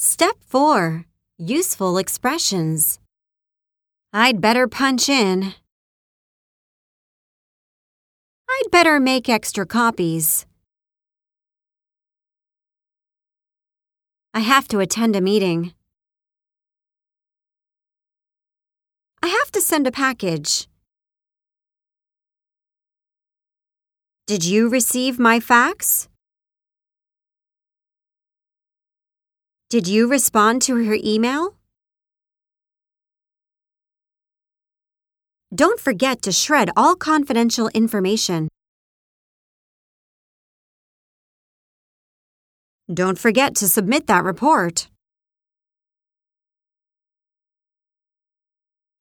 Step 4 Useful Expressions. I'd better punch in. I'd better make extra copies. I have to attend a meeting. I have to send a package. Did you receive my fax? Did you respond to her email? Don't forget to shred all confidential information. Don't forget to submit that report.